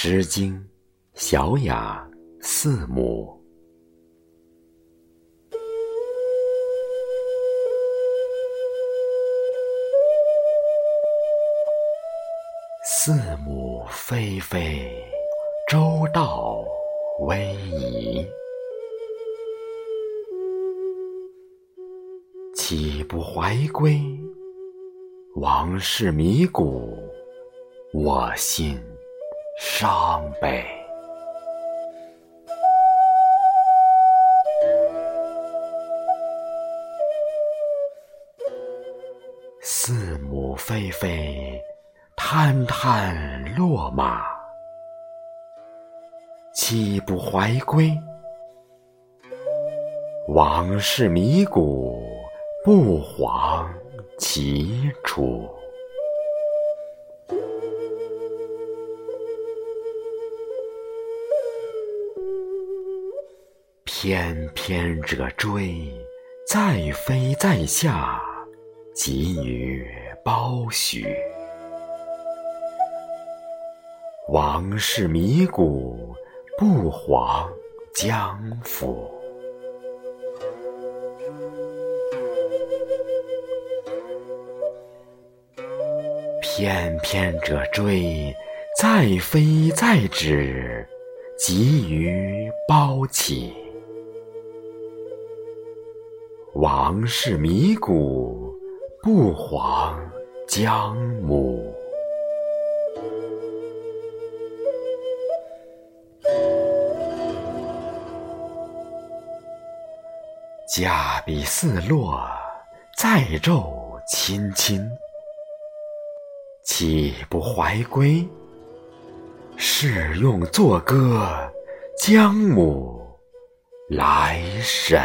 诗经·小雅四母。四母霏霏，周道逶迤。岂不怀归？王室弥古，我心伤悲。四母霏霏，滩滩落马，岂不怀归？往事弥古，不遑其出。翩翩者追，在飞在下，急于褒许。王室弥古，不遑将府。翩翩者追，在飞在止，急于褒起。王室弥古，不遑将母。驾彼四落，载纣亲亲。岂不怀归？是用作歌，将母来审。